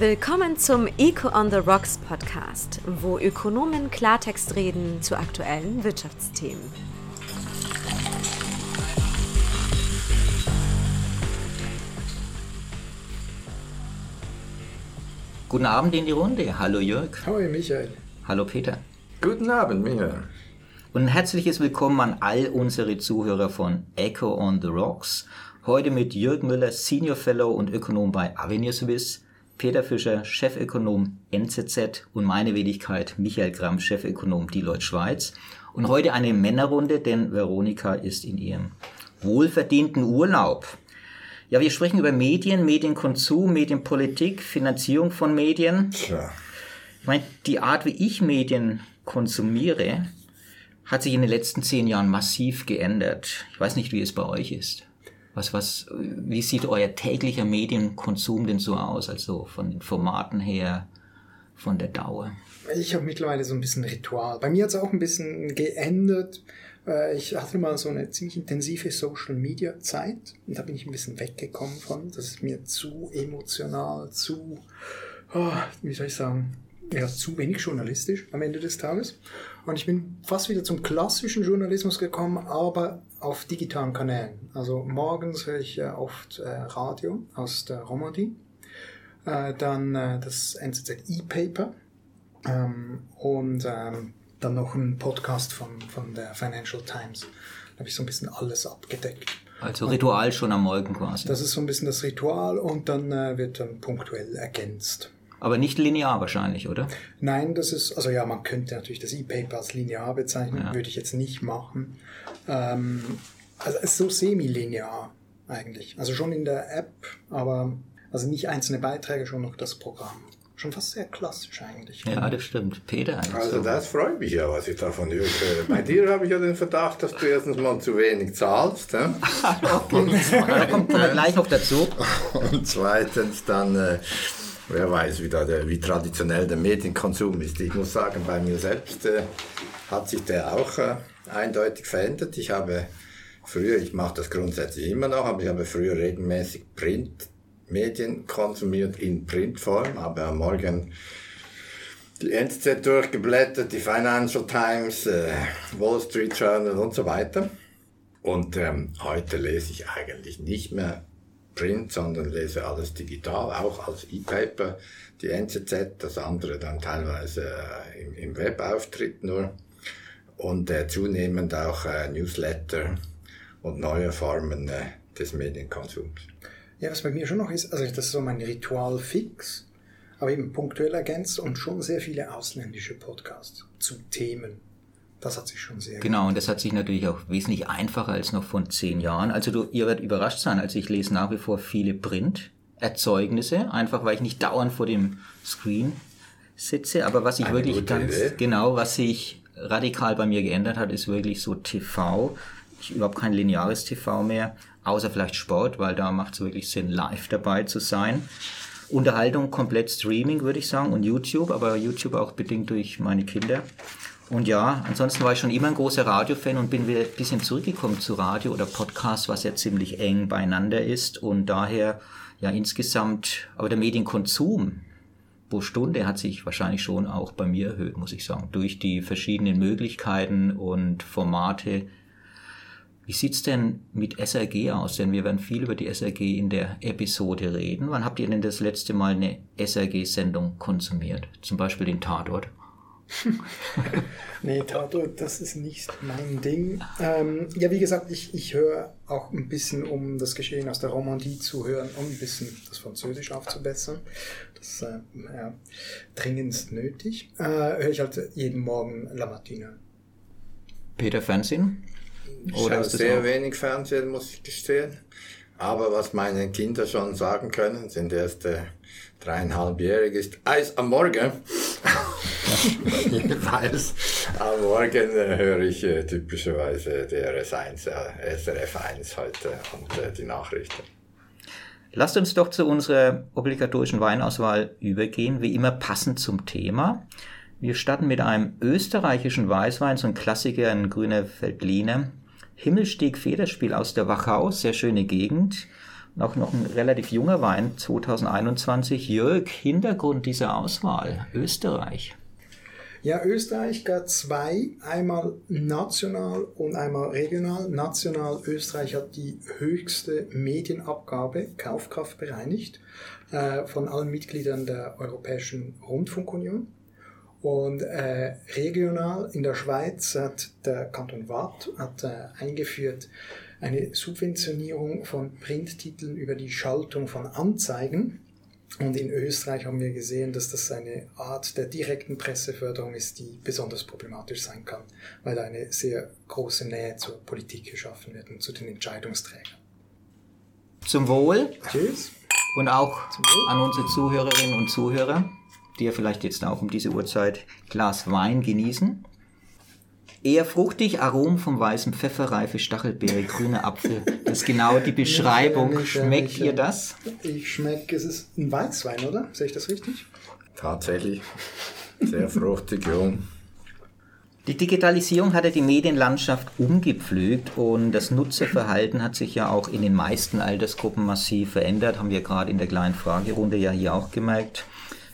Willkommen zum Eco on the Rocks Podcast, wo Ökonomen Klartext reden zu aktuellen Wirtschaftsthemen. Guten Abend in die Runde. Hallo Jörg. Hallo Michael. Hallo Peter. Guten Abend, Michael. Und ein herzliches Willkommen an all unsere Zuhörer von Echo on the Rocks. Heute mit Jörg Müller, Senior Fellow und Ökonom bei Avenir Swiss, Peter Fischer, Chefökonom NZZ und meine Wenigkeit Michael Gramm, Chefökonom Deloitte Schweiz. Und heute eine Männerrunde, denn Veronika ist in ihrem wohlverdienten Urlaub. Ja, wir sprechen über Medien, Medienkonsum, Medienpolitik, Finanzierung von Medien. Tja. Ich meine, die Art, wie ich Medien konsumiere, hat sich in den letzten zehn Jahren massiv geändert. Ich weiß nicht, wie es bei euch ist. Was, was, wie sieht euer täglicher Medienkonsum denn so aus? Also von den Formaten her, von der Dauer? Ich habe mittlerweile so ein bisschen Ritual. Bei mir hat es auch ein bisschen geändert. Äh, Ich hatte mal so eine ziemlich intensive Social Media Zeit und da bin ich ein bisschen weggekommen von. Das ist mir zu emotional, zu, oh, wie soll ich sagen, ja, zu wenig journalistisch am Ende des Tages. Und ich bin fast wieder zum klassischen Journalismus gekommen, aber auf digitalen Kanälen. Also morgens höre ich äh, oft äh, Radio aus der Romandie, äh, dann äh, das NZZ E-Paper ähm, und ähm, dann noch ein Podcast von, von der Financial Times. Da habe ich so ein bisschen alles abgedeckt. Also Ritual schon am Morgen quasi. Das ist so ein bisschen das Ritual und dann äh, wird dann punktuell ergänzt. Aber nicht linear wahrscheinlich, oder? Nein, das ist, also ja, man könnte natürlich das E-Paper als linear bezeichnen, Ja. würde ich jetzt nicht machen. Ähm, also es ist so semi-linear eigentlich. Also schon in der App, aber also nicht einzelne Beiträge, schon noch das Programm. Schon fast sehr klassisch eigentlich. Ja, das stimmt. Peter. Also das freut mich ja, was ich davon höre. Bei dir habe ich ja den Verdacht, dass du erstens mal zu wenig zahlst. hä? da kommt wir gleich noch dazu. Und zweitens dann, äh, wer weiß, wie, da der, wie traditionell der Medienkonsum ist. Ich muss sagen, bei mir selbst äh, hat sich der auch äh, eindeutig verändert. Ich habe früher, ich mache das grundsätzlich immer noch, aber ich habe früher regelmäßig Printmedien konsumiert in Printform, aber am Morgen die NZZ durchgeblättert, die Financial Times, äh, Wall Street Journal und so weiter. Und ähm, heute lese ich eigentlich nicht mehr Print, sondern lese alles digital, auch als E-Paper, die NZZ, das andere dann teilweise äh, im, im Webauftritt nur. Und äh, zunehmend auch äh, Newsletter und neue Formen äh, des Medienkonsums. Ja, was bei mir schon noch ist, also das ist so mein Ritual fix, aber eben punktuell ergänzt und schon sehr viele ausländische Podcasts zu Themen. Das hat sich schon sehr Genau, und das hat sich natürlich auch wesentlich einfacher als noch vor zehn Jahren. Also du, ihr werdet überrascht sein, also ich lese nach wie vor viele Print-Erzeugnisse, einfach weil ich nicht dauernd vor dem Screen sitze. Aber was ich Eine wirklich ganz, Idee. genau, was sich radikal bei mir geändert hat, ist wirklich so TV. Ich überhaupt kein lineares TV mehr, außer vielleicht Sport, weil da macht es wirklich Sinn, live dabei zu sein. Unterhaltung komplett Streaming, würde ich sagen, und YouTube, aber YouTube auch bedingt durch meine Kinder. Und ja, ansonsten war ich schon immer ein großer Radiofan und bin wieder ein bisschen zurückgekommen zu Radio oder Podcast, was ja ziemlich eng beieinander ist und daher ja insgesamt, aber der Medienkonsum pro Stunde hat sich wahrscheinlich schon auch bei mir erhöht, muss ich sagen, durch die verschiedenen Möglichkeiten und Formate. Wie sieht's denn mit SRG aus? Denn wir werden viel über die SRG in der Episode reden. Wann habt ihr denn das letzte Mal eine SRG-Sendung konsumiert? Zum Beispiel den Tatort? Nee, Tatort, das ist nicht mein Ding. Ähm, ja, wie gesagt, ich, ich höre auch ein bisschen, um das Geschehen aus der Romandie zu hören, um ein bisschen das Französisch aufzubessern. Das ist äh, ja, dringendst nötig. Äh, höre ich halt jeden Morgen La Matina. Peter Fernsehen? Ich Oder das sehr auch- wenig Fernsehen, muss ich gestehen. Aber was meine Kinder schon sagen können, sind erst äh, dreieinhalbjährig ist Eis am Morgen. Jedenfalls am Morgen äh, höre ich äh, typischerweise DRS1, äh, SRF1 heute und äh, die Nachrichten. Lasst uns doch zu unserer obligatorischen Weinauswahl übergehen, wie immer passend zum Thema. Wir starten mit einem österreichischen Weißwein, so ein Klassiker, ein grüner Veltliner. Himmelstieg Federspiel aus der Wachau, sehr schöne Gegend. noch, noch ein relativ junger Wein, 2021. Jörg, Hintergrund dieser Auswahl, Österreich. Ja, Österreich gab zwei, einmal national und einmal regional. National Österreich hat die höchste Medienabgabe, Kaufkraft bereinigt, äh, von allen Mitgliedern der Europäischen Rundfunkunion. Und äh, regional in der Schweiz hat der Kanton Waadt hat, äh, eingeführt eine Subventionierung von Printtiteln über die Schaltung von Anzeigen. Und in Österreich haben wir gesehen, dass das eine Art der direkten Presseförderung ist, die besonders problematisch sein kann, weil eine sehr große Nähe zur Politik geschaffen wird und zu den Entscheidungsträgern. Zum Wohl. Tschüss. Und auch an unsere Zuhörerinnen und Zuhörer, die ja vielleicht jetzt auch um diese Uhrzeit Glas Wein genießen. Eher fruchtig, Arom vom weißen Pfeffer, reife Stachelbeere, grüner Apfel. Das ist genau die Beschreibung. Nicht, Schmeckt nicht, ihr das? Ich schmecke, es ist ein Weißwein, oder? Sehe ich das richtig? Tatsächlich. Sehr fruchtig, jung. Die Digitalisierung hatte die Medienlandschaft umgepflügt und das Nutzerverhalten hat sich ja auch in den meisten Altersgruppen massiv verändert, haben wir gerade in der kleinen Fragerunde ja hier auch gemerkt.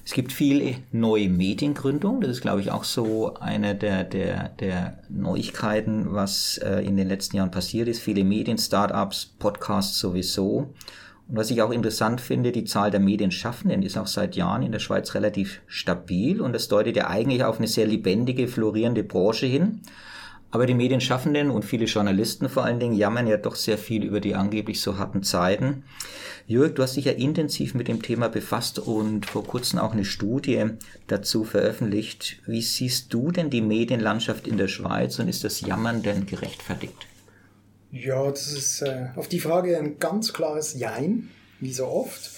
Es gibt viele neue Mediengründungen. Das ist, glaube ich, auch so eine der, der, der Neuigkeiten, was äh, in den letzten Jahren passiert ist. Viele Medien-Startups, Podcasts sowieso. Und was ich auch interessant finde, die Zahl der Medienschaffenden ist auch seit Jahren in der Schweiz relativ stabil und das deutet ja eigentlich auf eine sehr lebendige, florierende Branche hin. Aber die Medienschaffenden und viele Journalisten vor allen Dingen jammern ja doch sehr viel über die angeblich so harten Zeiten. Jörg, du hast dich ja intensiv mit dem Thema befasst und vor kurzem auch eine Studie dazu veröffentlicht. Wie siehst du denn die Medienlandschaft in der Schweiz und ist das Jammern denn gerechtfertigt? Ja, das ist äh, auf die Frage ein ganz klares Jein, wie so oft.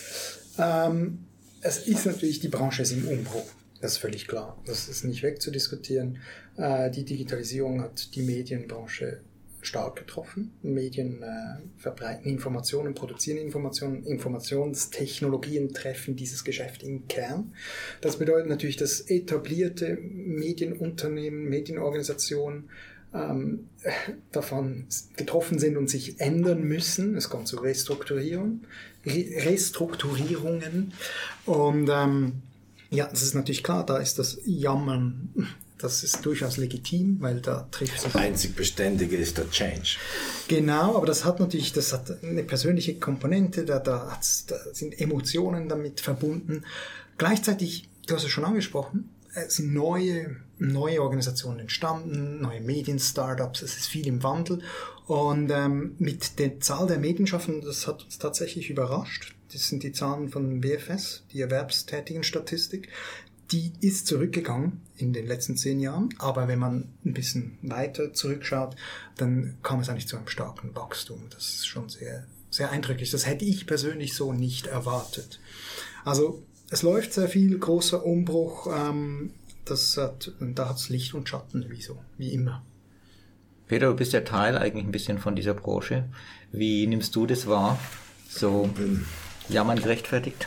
Ähm, es ist natürlich, die Branche ist im Umbruch. Das ist völlig klar. Das ist nicht wegzudiskutieren. Äh, die Digitalisierung hat die Medienbranche stark getroffen. Medien äh, verbreiten Informationen, produzieren Informationen, Informationstechnologien treffen dieses Geschäft im Kern. Das bedeutet natürlich, dass etablierte Medienunternehmen, Medienorganisationen ähm, davon getroffen sind und sich ändern müssen. Es kommt zu Restrukturierung, Re Restrukturierungen. Und ähm, ja, das ist natürlich klar, da ist das Jammern, das ist durchaus legitim, weil da trifft sich. Einzig Beständige ist der Change. Genau, aber das hat natürlich, das hat eine persönliche Komponente, da, da, da sind Emotionen damit verbunden. Gleichzeitig, du hast es schon angesprochen, es sind neue, neue Organisationen entstanden, neue Medien-Startups, es ist viel im Wandel. Und ähm, mit der Zahl der Medienschaffenden, das hat uns tatsächlich überrascht. Das sind die Zahlen von BFS, die erwerbstätigen Statistik. Die ist zurückgegangen in den letzten zehn Jahren, aber wenn man ein bisschen weiter zurückschaut, dann kam es eigentlich zu einem starken Wachstum. Das ist schon sehr, sehr eindrücklich. Das hätte ich persönlich so nicht erwartet. Also es läuft sehr viel, großer Umbruch. Ähm, das hat, da hat es Licht und Schatten, wie so, wie immer. Peter, du bist ja Teil eigentlich ein bisschen von dieser Branche. Wie nimmst du das wahr? So jammern gerechtfertigt?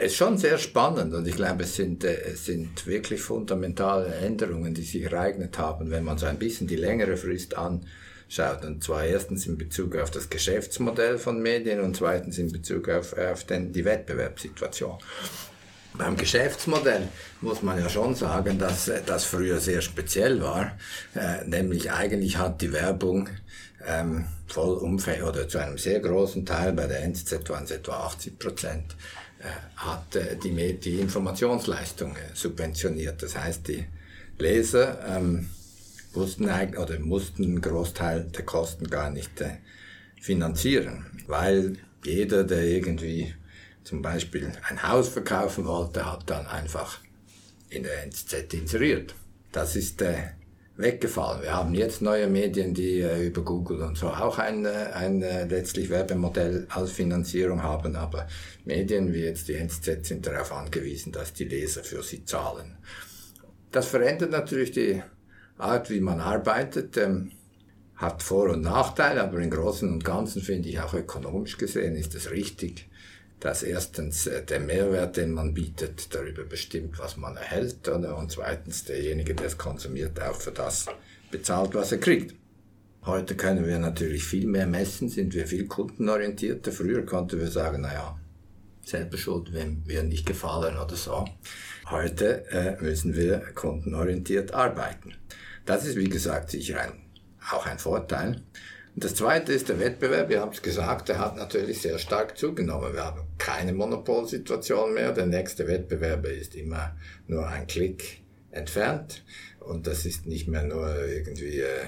Es ist schon sehr spannend und ich glaube, es sind, äh, es sind wirklich fundamentale Änderungen, die sich ereignet haben, wenn man so ein bisschen die längere Frist anschaut. Und zwar erstens in Bezug auf das Geschäftsmodell von Medien und zweitens in Bezug auf, auf den, die Wettbewerbssituation. Beim Geschäftsmodell muss man ja schon sagen, dass äh, das früher sehr speziell war. Äh, nämlich eigentlich hat die Werbung ähm, vollumfänglich oder zu einem sehr großen Teil, bei der NZZ waren es etwa 80 Prozent, äh, hat äh, die, die Informationsleistung äh, subventioniert. Das heißt, die Leser ähm, wussten oder mussten einen Großteil der Kosten gar nicht äh, finanzieren, weil jeder, der irgendwie zum Beispiel ein Haus verkaufen wollte, hat dann einfach in der NZZ inseriert. Das ist äh, weggefallen. Wir haben jetzt neue Medien, die äh, über Google und so auch ein, äh, ein äh, letztlich Werbemodell als Finanzierung haben, aber Medien wie jetzt die NZZ sind darauf angewiesen, dass die Leser für sie zahlen. Das verändert natürlich die Art, wie man arbeitet. Ähm, hat Vor- und Nachteile, aber im Großen und Ganzen finde ich auch ökonomisch gesehen ist es richtig, dass erstens äh, der Mehrwert, den man bietet, darüber bestimmt, was man erhält, oder? und zweitens derjenige, der es konsumiert, auch für das bezahlt, was er kriegt. Heute können wir natürlich viel mehr messen, sind wir viel kundenorientierter. Früher konnten wir sagen, naja, selber schuld, wenn wir nicht gefallen oder so. Heute äh, müssen wir kundenorientiert arbeiten. Das ist, wie gesagt, sicher ein, auch ein Vorteil. Das Zweite ist der Wettbewerb. Wir haben es gesagt, der hat natürlich sehr stark zugenommen. Wir haben keine Monopolsituation mehr. Der nächste Wettbewerber ist immer nur ein Klick entfernt. Und das ist nicht mehr nur irgendwie äh,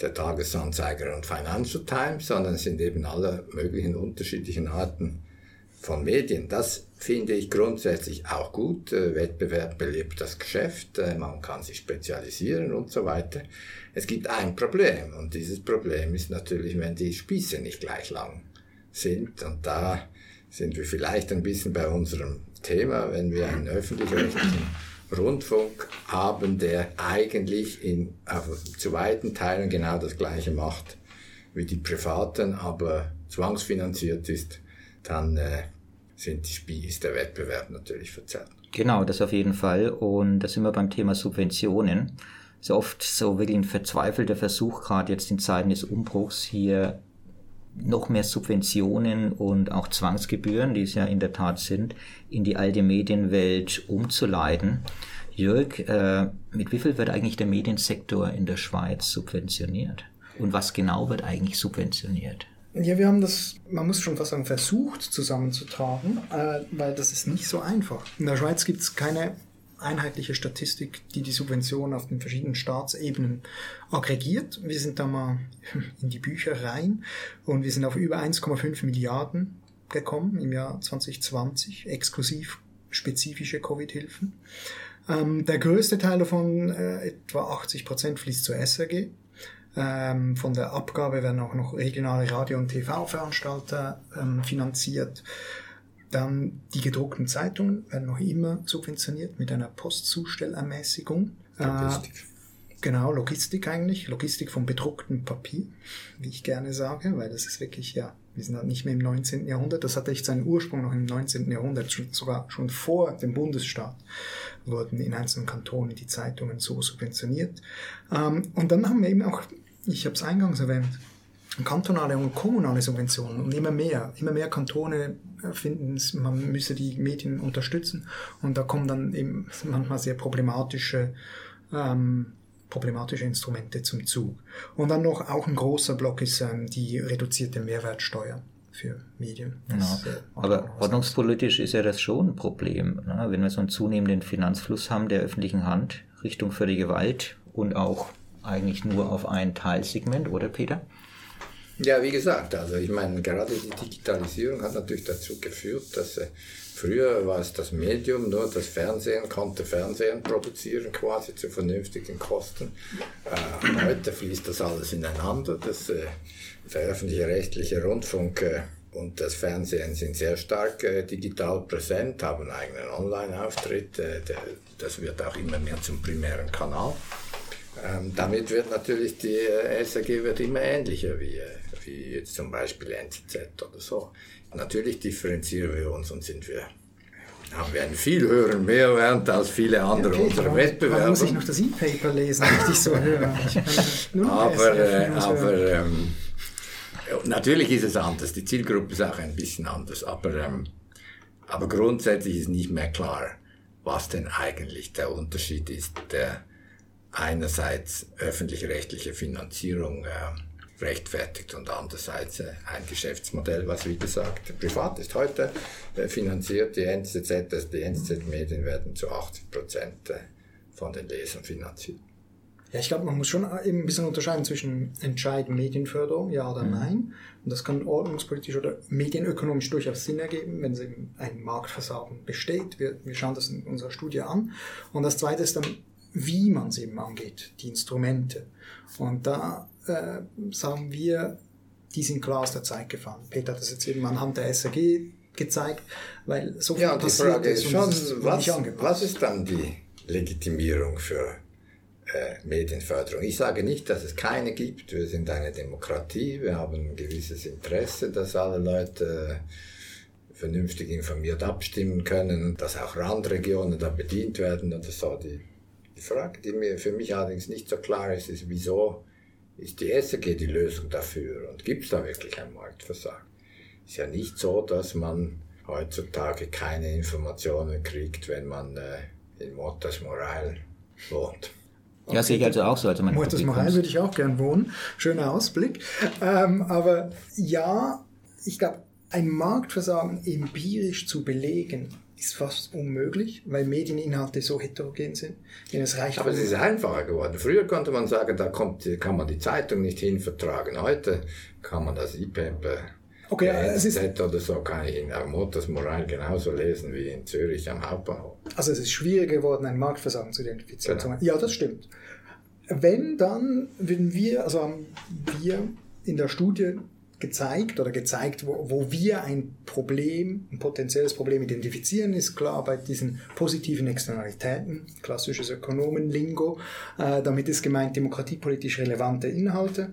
der Tagesanzeiger und Financial Times, sondern es sind eben alle möglichen unterschiedlichen Arten von Medien. Das finde ich grundsätzlich auch gut. Äh, Wettbewerb belebt das Geschäft, äh, man kann sich spezialisieren und so weiter. Es gibt ein Problem und dieses Problem ist natürlich, wenn die Spieße nicht gleich lang sind und da sind wir vielleicht ein bisschen bei unserem Thema, wenn wir einen öffentlich-rechtlichen Rundfunk haben, der eigentlich in, auf, zu weiten Teilen genau das Gleiche macht wie die privaten, aber zwangsfinanziert ist, dann äh, sind ist der Wettbewerb natürlich verzerrt. Genau, das auf jeden Fall. Und da sind wir beim Thema Subventionen. So oft so wirklich ein verzweifelter Versuch, gerade jetzt in Zeiten des Umbruchs, hier noch mehr Subventionen und auch Zwangsgebühren, die es ja in der Tat sind, in die alte Medienwelt umzuleiten. Jörg, äh, mit wie viel wird eigentlich der Mediensektor in der Schweiz subventioniert? Und was genau wird eigentlich subventioniert? Ja, wir haben das, man muss schon fast sagen, versucht zusammenzutragen, äh, weil das ist nicht so einfach. In der Schweiz gibt es keine einheitliche Statistik, die die Subventionen auf den verschiedenen Staatsebenen aggregiert. Wir sind da mal in die Bücher rein und wir sind auf über 1,5 Milliarden gekommen im Jahr 2020, exklusiv spezifische Covid-Hilfen. Ähm, der größte Teil davon, äh, etwa 80 Prozent, fließt zur SRG. Ähm, von der Abgabe werden auch noch regionale Radio- und TV-Veranstalter ähm, finanziert. Dann die gedruckten Zeitungen werden noch immer subventioniert mit einer Postzustellermäßigung. Logistik. Äh, genau, Logistik eigentlich. Logistik vom bedruckten Papier, wie ich gerne sage, weil das ist wirklich, ja, wir sind halt nicht mehr im 19. Jahrhundert. Das hatte echt seinen Ursprung noch im 19. Jahrhundert, schon, sogar schon vor dem Bundesstaat wurden in einzelnen Kantonen die Zeitungen so subventioniert. Ähm, und dann haben wir eben auch ich habe es eingangs erwähnt, kantonale und kommunale Subventionen und immer mehr. Immer mehr Kantone finden, man müsse die Medien unterstützen und da kommen dann eben manchmal sehr problematische ähm, problematische Instrumente zum Zug. Und dann noch auch ein großer Block ist ähm, die reduzierte Mehrwertsteuer für Medien. Das, genau. Äh, Aber ordnungspolitisch ist ja das schon ein Problem, ne? wenn wir so einen zunehmenden Finanzfluss haben der öffentlichen Hand Richtung für die Gewalt und auch eigentlich nur auf ein Teilsegment, oder Peter? Ja, wie gesagt, also ich meine, gerade die Digitalisierung hat natürlich dazu geführt, dass äh, früher war es das Medium, nur das Fernsehen konnte Fernsehen produzieren quasi zu vernünftigen Kosten. Äh, heute fließt das alles ineinander. Das, äh, der öffentliche rechtliche Rundfunk äh, und das Fernsehen sind sehr stark äh, digital präsent, haben einen eigenen Online-Auftritt. Äh, das wird auch immer mehr zum primären Kanal. Ähm, damit wird natürlich die äh, SAG wird immer ähnlicher wie, äh, wie jetzt zum Beispiel NZZ oder so. Natürlich differenzieren wir uns und sind wir haben wir einen viel höheren Mehrwert als viele andere okay, unserer Wettbewerber. Da muss ich noch das E-Paper lesen, dich so höre. aber äh, aber ähm, natürlich ist es anders. Die Zielgruppe ist auch ein bisschen anders. Aber, ähm, aber grundsätzlich ist nicht mehr klar, was denn eigentlich der Unterschied ist. Der, einerseits öffentlich-rechtliche Finanzierung äh, rechtfertigt und andererseits äh, ein Geschäftsmodell, was wie gesagt privat ist. Heute äh, finanziert die NZZ, also die NZZ-Medien werden zu 80 Prozent von den Lesern finanziert. Ja, ich glaube, man muss schon eben ein bisschen unterscheiden zwischen entscheiden Medienförderung, ja oder mhm. nein. Und das kann ordnungspolitisch oder medienökonomisch durchaus Sinn ergeben, wenn eben ein Marktversagen besteht. Wir, wir schauen das in unserer Studie an. Und das zweite ist dann wie man es eben angeht, die Instrumente. Und da äh, sagen wir, die sind klar aus der Zeit gefallen. Peter hat das jetzt eben anhand der SAG gezeigt, weil so viel ja, die Frage ist schon, was, was ist dann die Legitimierung für äh, Medienförderung? Ich sage nicht, dass es keine gibt. Wir sind eine Demokratie, wir haben ein gewisses Interesse, dass alle Leute äh, vernünftig informiert abstimmen können, dass auch Randregionen da bedient werden und so. Die die Frage, die mir für mich allerdings nicht so klar ist, ist, wieso ist die SRG die Lösung dafür und gibt es da wirklich ein Marktversagen? Ist ja nicht so, dass man heutzutage keine Informationen kriegt, wenn man äh, in Motas Moral wohnt. Okay. Ja, sehe ich also auch so. Also Motas Moral würde ich auch gern wohnen. Schöner Ausblick. Ähm, aber ja, ich glaube, ein Marktversagen empirisch zu belegen, ist fast unmöglich, weil Medieninhalte so heterogen sind. Es reicht Aber es ist einfacher geworden. Früher konnte man sagen, da kommt, kann man die Zeitung nicht hin vertragen. Heute kann man das IPEP Okay, es ist oder so kann ich in Motors Moral genauso lesen wie in Zürich am Hauptbahnhof. Also es ist schwieriger geworden, ein Marktversagen zu identifizieren. Genau. Ja, das stimmt. Wenn dann, wenn wir, also haben wir in der Studie gezeigt oder gezeigt, wo, wo wir ein Problem, ein potenzielles Problem identifizieren, ist klar bei diesen positiven Externalitäten, klassisches Ökonomen-Lingo, äh, damit ist gemeint demokratiepolitisch relevante Inhalte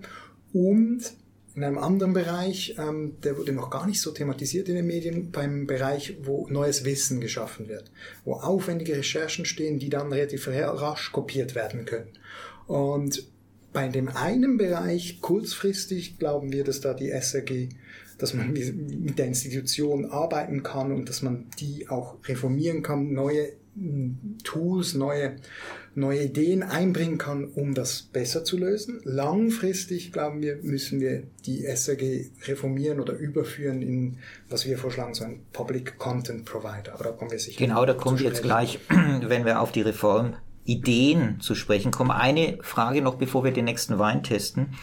und in einem anderen Bereich, ähm, der wurde noch gar nicht so thematisiert in den Medien, beim Bereich, wo neues Wissen geschaffen wird, wo aufwendige Recherchen stehen, die dann relativ rasch kopiert werden können. Und bei dem einen Bereich kurzfristig glauben wir, dass da die SRG, dass man mit der Institution arbeiten kann und dass man die auch reformieren kann, neue hm, Tools, neue, neue Ideen einbringen kann, um das besser zu lösen. Langfristig, glauben wir, müssen wir die SRG reformieren oder überführen in, was wir vorschlagen, so ein Public Content Provider. Aber da kommen wir sicher. Genau, da kommen wir jetzt gleich, wenn wir auf die Reform Ideen zu sprechen kommen. Eine Frage noch, bevor wir den nächsten Wein testen.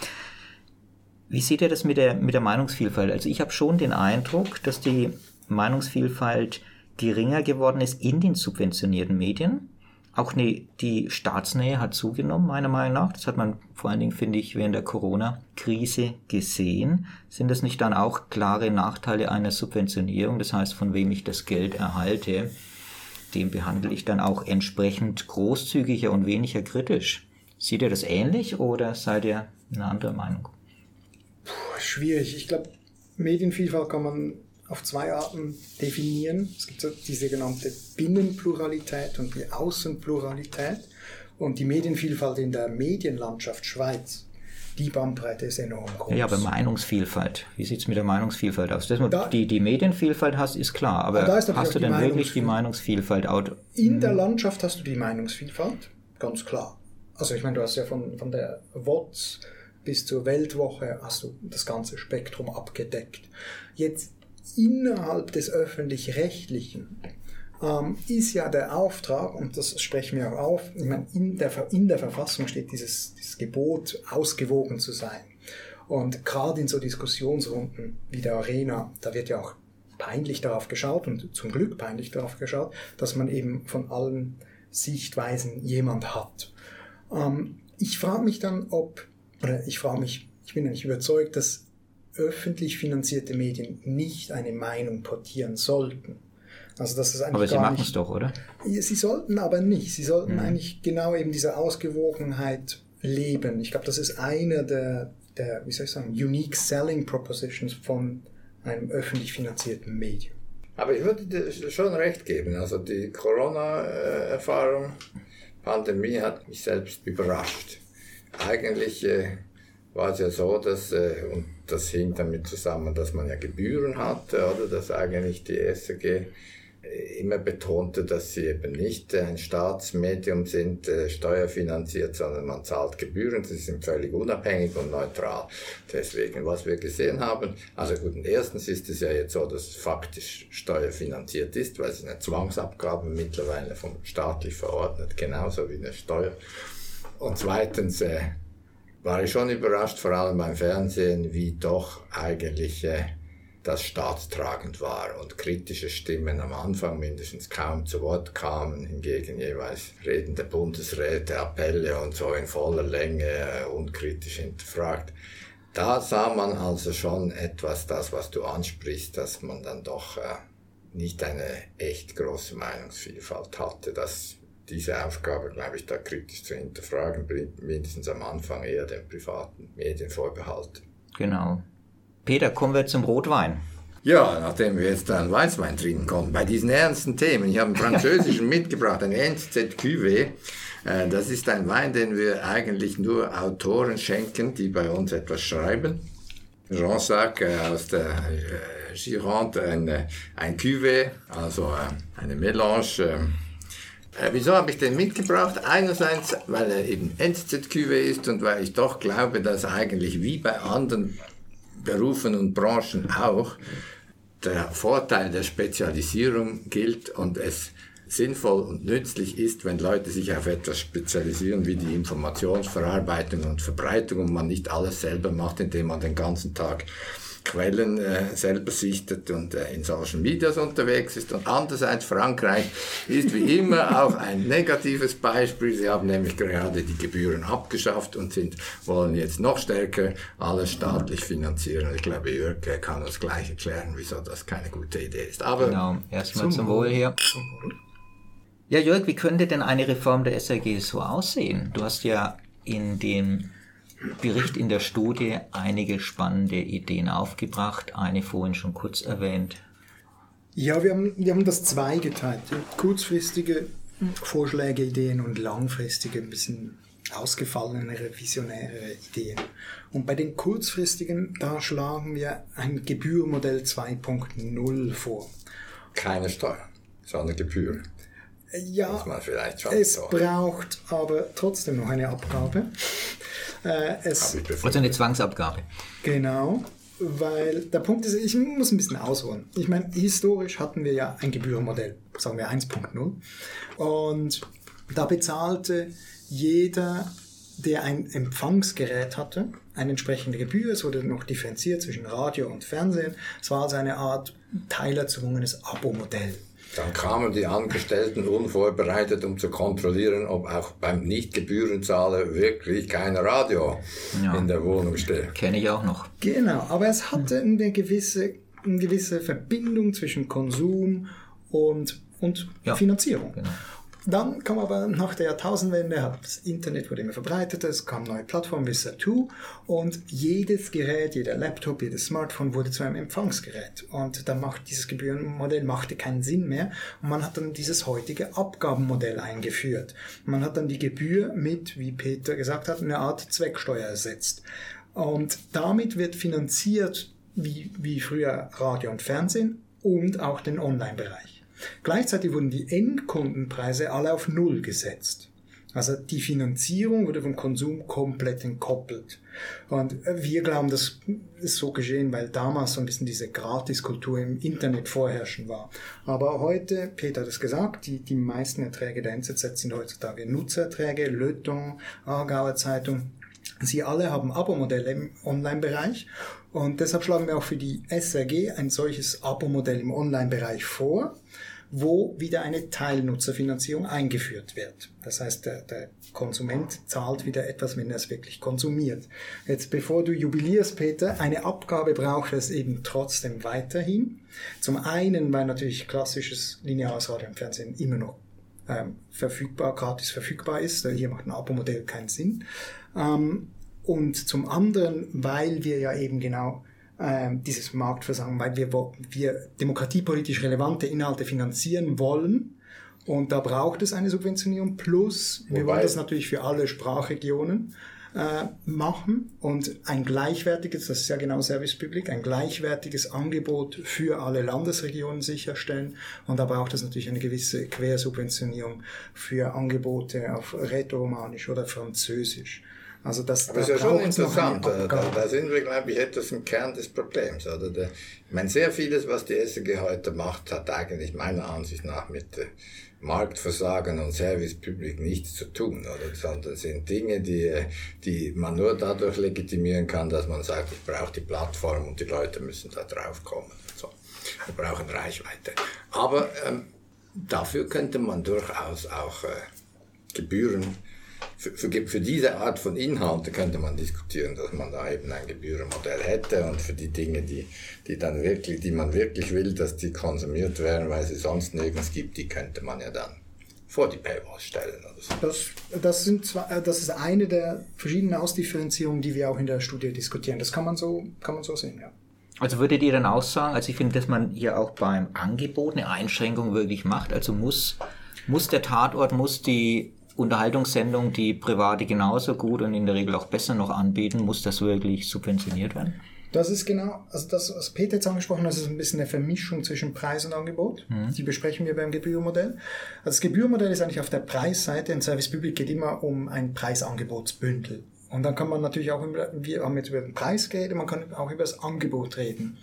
Wie seht ihr das mit der, mit der Meinungsvielfalt? Also ich habe schon den Eindruck, dass die Meinungsvielfalt geringer geworden ist in den subventionierten Medien. Auch ne, die Staatsnähe hat zugenommen, meiner Meinung nach. Das hat man vor allen Dingen, finde ich, während der Corona-Krise gesehen. Sind das nicht dann auch klare Nachteile einer Subventionierung? Das heißt, von wem ich das Geld erhalte? Den behandle ich dann auch entsprechend großzügiger und weniger kritisch. Seht ihr das ähnlich oder seid ihr eine andere Meinung? Puh, schwierig. Ich glaube, Medienvielfalt kann man auf zwei Arten definieren. Es gibt so die sogenannte Binnenpluralität und die Außenpluralität. Und die Medienvielfalt in der Medienlandschaft Schweiz die Bandbreite ist enorm groß. Ja, aber Meinungsvielfalt. Wie sieht es mit der Meinungsvielfalt aus? Dass du da, die, die Medienvielfalt hast, ist klar. Aber hast du denn wirklich die Meinungsvielfalt? In der hm. Landschaft hast du die Meinungsvielfalt, ganz klar. Also ich meine, du hast ja von, von der WOTS bis zur Weltwoche hast du das ganze Spektrum abgedeckt. Jetzt innerhalb des öffentlich-rechtlichen ähm, ist ja der Auftrag, und das sprechen wir auch auf, ich meine, in der, in der Verfassung steht dieses, dieses Gebot, ausgewogen zu sein. Und gerade in so Diskussionsrunden wie der Arena, da wird ja auch peinlich darauf geschaut und zum Glück peinlich darauf geschaut, dass man eben von allen Sichtweisen jemand hat. Ähm, ich frage mich dann, ob, oder ich frage mich, ich bin nicht überzeugt, dass öffentlich finanzierte Medien nicht eine Meinung portieren sollten. Also das ist eigentlich aber sie machen es doch, oder? Sie sollten aber nicht. Sie sollten mhm. eigentlich genau eben diese Ausgewogenheit leben. Ich glaube, das ist eine der, der, wie soll ich sagen, unique selling propositions von einem öffentlich finanzierten Medium. Aber ich würde dir schon recht geben. Also die Corona-Erfahrung, Pandemie hat mich selbst überrascht. Eigentlich äh, war es ja so, dass, äh, und das hing damit zusammen, dass man ja Gebühren hatte, oder dass eigentlich die SRG immer betonte, dass sie eben nicht ein Staatsmedium sind, äh, steuerfinanziert, sondern man zahlt Gebühren, sie sind völlig unabhängig und neutral. Deswegen, was wir gesehen haben, also gut, erstens ist es ja jetzt so, dass es faktisch steuerfinanziert ist, weil es eine Zwangsabgabe mittlerweile vom staatlich verordnet, genauso wie eine Steuer. Und zweitens äh, war ich schon überrascht, vor allem beim Fernsehen, wie doch eigentlich äh, das staatstragend war und kritische Stimmen am Anfang mindestens kaum zu Wort kamen, hingegen jeweils redende Bundesräte, Appelle und so in voller Länge äh, unkritisch hinterfragt. Da sah man also schon etwas, das, was du ansprichst, dass man dann doch äh, nicht eine echt große Meinungsvielfalt hatte. dass diese Aufgabe, glaube ich, da kritisch zu hinterfragen, mindestens am Anfang eher den privaten Medien vorbehalten. Genau. Peter, kommen wir zum Rotwein. Ja, nachdem wir jetzt einen Weißwein trinken konnten, bei diesen ernsten Themen, ich habe einen französischen mitgebracht, ein NZ Cuvée. Äh, das ist ein Wein, den wir eigentlich nur Autoren schenken, die bei uns etwas schreiben. Jean Sac äh, aus der äh, Gironde, ein, ein Cuvée, also eine Melange. Wieso habe ich den mitgebracht? Einerseits, weil er eben NZ Cuvée ist und weil ich doch glaube, dass eigentlich wie bei anderen Berufen und Branchen auch der Vorteil der Spezialisierung gilt und es sinnvoll und nützlich ist, wenn Leute sich auf etwas spezialisieren wie die Informationsverarbeitung und Verbreitung und man nicht alles selber macht, indem man den ganzen Tag Quellen äh, selber sichtet und äh, in Social Medias unterwegs ist. Und andererseits Frankreich ist wie immer auch ein negatives Beispiel. Sie haben nämlich gerade die Gebühren abgeschafft und sind, wollen jetzt noch stärker alles staatlich finanzieren. Ich glaube, Jörg kann uns gleich erklären, wieso das keine gute Idee ist. Aber genau, erstmal zum, zum Wohl hier. Ja, Jörg, wie könnte denn eine Reform der SRG so aussehen? Du hast ja in dem Bericht in der Studie einige spannende Ideen aufgebracht, eine vorhin schon kurz erwähnt. Ja, wir haben, wir haben das zweigeteilt. Kurzfristige Vorschläge, Ideen und langfristige, ein bisschen ausgefallenere, visionäre Ideen. Und bei den kurzfristigen, da schlagen wir ein Gebührmodell 2.0 vor. Keine Steuer, sondern Gebühr. Ja, es braucht aber trotzdem noch eine Abgabe. Äh, es, also eine Zwangsabgabe. Genau, weil der Punkt ist, ich muss ein bisschen ausholen. Ich meine, historisch hatten wir ja ein Gebührenmodell, sagen wir 1.0. Und da bezahlte jeder, der ein Empfangsgerät hatte, eine entsprechende Gebühr. Es wurde noch differenziert zwischen Radio und Fernsehen. Es war also eine Art teilerzwungenes Abo-Modell. Dann kamen die Angestellten unvorbereitet, um zu kontrollieren, ob auch beim Nichtgebührenzahler wirklich kein Radio ja. in der Wohnung steht. Kenne ich auch noch. Genau, aber es hatte eine gewisse, eine gewisse Verbindung zwischen Konsum und, und ja. Finanzierung. Genau. Dann kam aber nach der Jahrtausendwende, das Internet wurde immer verbreiteter, es kamen neue Plattformen wie Satu und jedes Gerät, jeder Laptop, jedes Smartphone wurde zu einem Empfangsgerät. Und dann macht dieses Gebührenmodell machte keinen Sinn mehr und man hat dann dieses heutige Abgabenmodell eingeführt. Man hat dann die Gebühr mit, wie Peter gesagt hat, eine Art Zwecksteuer ersetzt. Und damit wird finanziert, wie, wie früher Radio und Fernsehen und auch den Online-Bereich. Gleichzeitig wurden die Endkundenpreise alle auf Null gesetzt. Also die Finanzierung wurde vom Konsum komplett entkoppelt. Und wir glauben, das ist so geschehen, weil damals so ein bisschen diese Gratiskultur im Internet vorherrschen war. Aber heute, Peter hat es gesagt, die, die meisten Erträge der NZZ sind heutzutage Nutzererträge, Lötung, Aargauer Zeitung. Sie alle haben Abo-Modelle im Online-Bereich und deshalb schlagen wir auch für die SRG ein solches Abo-Modell im Online-Bereich vor wo wieder eine Teilnutzerfinanzierung eingeführt wird. Das heißt, der, der Konsument zahlt wieder etwas, wenn er es wirklich konsumiert. Jetzt, bevor du jubilierst, Peter, eine Abgabe braucht es eben trotzdem weiterhin. Zum einen, weil natürlich klassisches lineares Radio und Fernsehen immer noch ähm, verfügbar, gratis verfügbar ist. Hier macht ein Abo-Modell keinen Sinn. Ähm, und zum anderen, weil wir ja eben genau ähm, dieses Marktversagen, weil wir, wir demokratiepolitisch relevante Inhalte finanzieren wollen. Und da braucht es eine Subventionierung. Plus, wir wollen das natürlich für alle Sprachregionen äh, machen und ein gleichwertiges, das ist ja genau Service Public, ein gleichwertiges Angebot für alle Landesregionen sicherstellen. Und da braucht es natürlich eine gewisse Quersubventionierung für Angebote auf Rätoromanisch oder Französisch. Also das, das ist ja schon interessant. Da, da, sind wir, glaube ich, etwas im Kern des Problems. Oder? Der, ich meine, sehr vieles, was die SG heute macht, hat eigentlich meiner Ansicht nach mit äh, Marktversagen und Servicepublik nichts zu tun, oder? sondern sind Dinge, die, die man nur dadurch legitimieren kann, dass man sagt, ich brauche die Plattform und die Leute müssen da drauf kommen. So. Wir brauchen Reichweite. Aber ähm, dafür könnte man durchaus auch äh, Gebühren für, für, für, diese Art von Inhalte könnte man diskutieren, dass man da eben ein Gebührenmodell hätte und für die Dinge, die, die dann wirklich, die man wirklich will, dass die konsumiert werden, weil sie sonst nirgends gibt, die könnte man ja dann vor die Paywall stellen oder so. Das, das, sind zwar, äh, das ist eine der verschiedenen Ausdifferenzierungen, die wir auch in der Studie diskutieren. Das kann man so, kann man so sehen, ja. Also würdet ihr dann auch sagen, also ich finde, dass man hier auch beim Angebot eine Einschränkung wirklich macht. Also muss, muss der Tatort, muss die Unterhaltungssendung, die private genauso gut und in der Regel auch besser noch anbieten, muss das wirklich subventioniert werden? Das ist genau, also das, was Peter jetzt angesprochen hat, ist ein bisschen eine Vermischung zwischen Preis und Angebot. Mhm. Die besprechen wir beim Gebührmodell. Also das Gebührmodell ist eigentlich auf der Preisseite. Ein Service Public geht immer um ein Preisangebotsbündel. Und dann kann man natürlich auch, über, wir haben jetzt über den Preis geredet, man kann auch über das Angebot reden.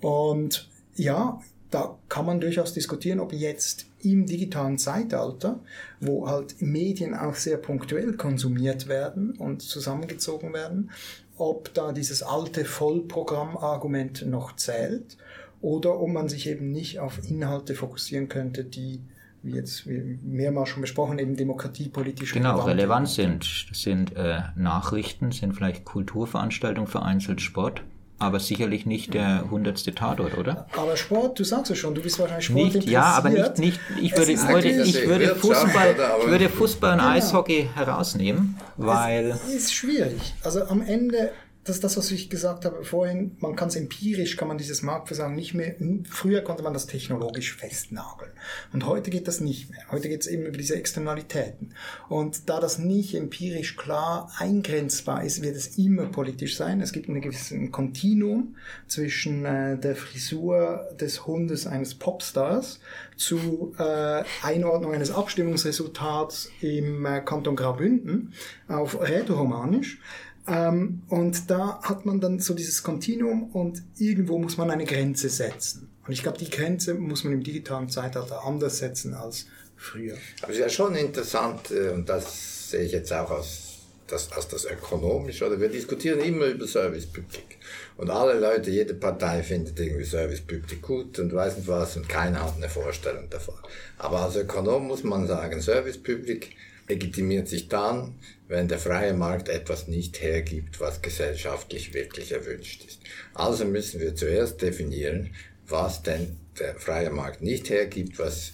Und ja, da kann man durchaus diskutieren, ob jetzt im digitalen Zeitalter, wo halt Medien auch sehr punktuell konsumiert werden und zusammengezogen werden, ob da dieses alte Vollprogrammargument noch zählt oder ob man sich eben nicht auf Inhalte fokussieren könnte, die wie jetzt wie mehrmals schon besprochen, eben demokratiepolitisch genau, relevant, sind. Das sind äh, Nachrichten, sind vielleicht Kulturveranstaltungen, vereinzelt Sport, aber sicherlich nicht der hundertste Tatort, oder? Aber Sport, du sagst es schon, du bist wahrscheinlich Sport Nicht, ja, aber nicht, nicht ich würde, würde, ich würde Fußball, ich würde Fußball und genau. Eishockey herausnehmen, weil... Es ist schwierig. Also am Ende das ist das, was ich gesagt habe vorhin. Man kann es empirisch, kann man dieses Marktversagen nicht mehr. Früher konnte man das technologisch festnageln. Und heute geht das nicht mehr. Heute geht es eben über diese Externalitäten. Und da das nicht empirisch klar eingrenzbar ist, wird es immer politisch sein. Es gibt ein gewisses Kontinuum zwischen äh, der Frisur des Hundes eines Popstars zu äh, Einordnung eines Abstimmungsresultats im äh, Kanton Graubünden auf Rätoromanisch. Ähm, und da hat man dann so dieses Kontinuum und irgendwo muss man eine Grenze setzen. Und ich glaube, die Grenze muss man im digitalen Zeitalter anders setzen als früher. Aber es ist ja schon interessant, äh, und das sehe ich jetzt auch aus das, aus das Ökonomische, oder wir diskutieren immer über Service Public. Und alle Leute, jede Partei findet irgendwie Public gut und weiß nicht was, und keiner hat eine Vorstellung davon. Aber als Ökonom muss man sagen, Service Public legitimiert sich dann, wenn der freie Markt etwas nicht hergibt, was gesellschaftlich wirklich erwünscht ist. Also müssen wir zuerst definieren, was denn der freie Markt nicht hergibt, was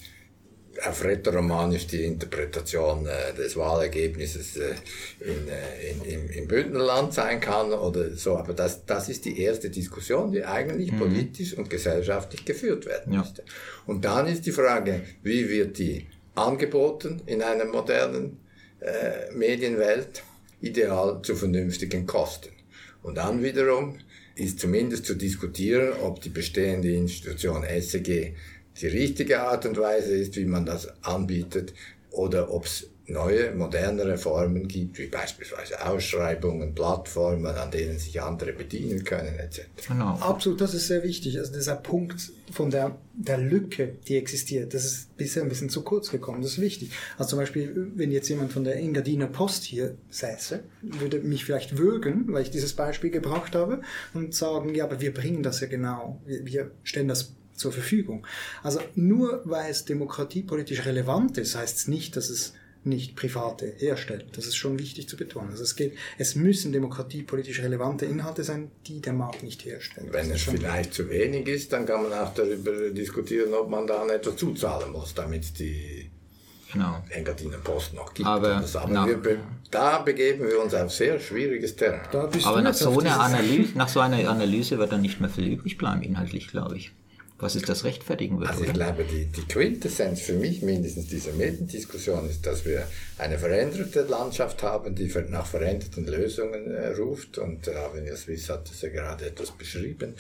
auf rätoromanisch die Interpretation äh, des Wahlergebnisses äh, in, äh, in, im, im Bündnerland sein kann oder so. Aber das, das ist die erste Diskussion, die eigentlich mhm. politisch und gesellschaftlich geführt werden ja. müsste. Und dann ist die Frage, wie wird die angeboten in einer modernen äh, Medienwelt, ideal zu vernünftigen Kosten. Und dann wiederum ist zumindest zu diskutieren, ob die bestehende Institution SEG die richtige Art und Weise ist, wie man das anbietet, oder ob es neue, modernere Formen gibt, wie beispielsweise Ausschreibungen, Plattformen, an denen sich andere bedienen können, etc. Genau. Absolut, das ist sehr wichtig. Also dieser Punkt von der, der Lücke, die existiert, das ist bisher ein bisschen zu kurz gekommen. Das ist wichtig. Also zum Beispiel, wenn jetzt jemand von der Engadiner Post hier säße, würde mich vielleicht würgen, weil ich dieses Beispiel gebracht habe, und sagen, ja, aber wir bringen das ja genau. Wir, wir stellen das zur Verfügung. Also nur weil es demokratiepolitisch relevant ist, heißt es nicht, dass es nicht private herstellen. Das ist schon wichtig zu betonen. Also es geht, es müssen demokratiepolitisch relevante Inhalte sein, die der Markt nicht herstellt. Wenn es vielleicht zu wenig ist, dann kann man auch darüber diskutieren, ob man da etwas zuzahlen muss, damit die genau. Engadiner Post noch gibt. Aber, Aber wir, da begeben wir uns auf sehr schwieriges Terrain. Aber nach so, einer Analyse, nach so einer Analyse wird dann nicht mehr viel übrig bleiben, inhaltlich, glaube ich was ist das rechtfertigen würde. Also ich oder? glaube, die, die Quintessenz für mich mindestens dieser Mediendiskussion ist, dass wir eine veränderte Landschaft haben, die nach veränderten Lösungen äh, ruft. Und äh, Avenir Swiss hat das ja gerade etwas beschrieben.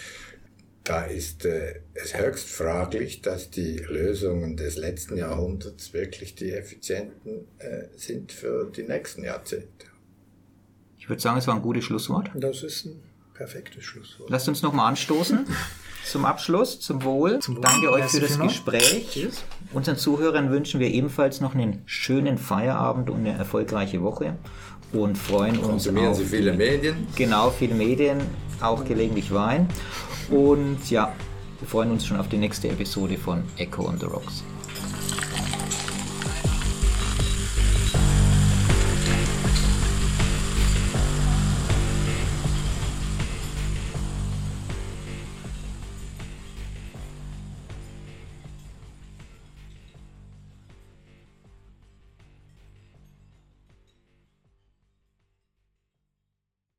Da ist äh, es höchst fraglich, dass die Lösungen des letzten Jahrhunderts wirklich die effizienten äh, sind für die nächsten Jahrzehnte. Ich würde sagen, es war ein gutes Schlusswort. Das ist ein perfektes Schlusswort. Lasst uns nochmal anstoßen. zum Abschluss, zum Wohl. Zum Wohl. Danke euch für das Gespräch. Tschüss. Unseren Zuhörern wünschen wir ebenfalls noch einen schönen Feierabend und eine erfolgreiche Woche und freuen uns Konsumieren Sie viele Medien. Genau, viele Medien, auch gelegentlich Wein. Und ja, wir freuen uns schon auf die nächste Episode von Echo on the Rocks.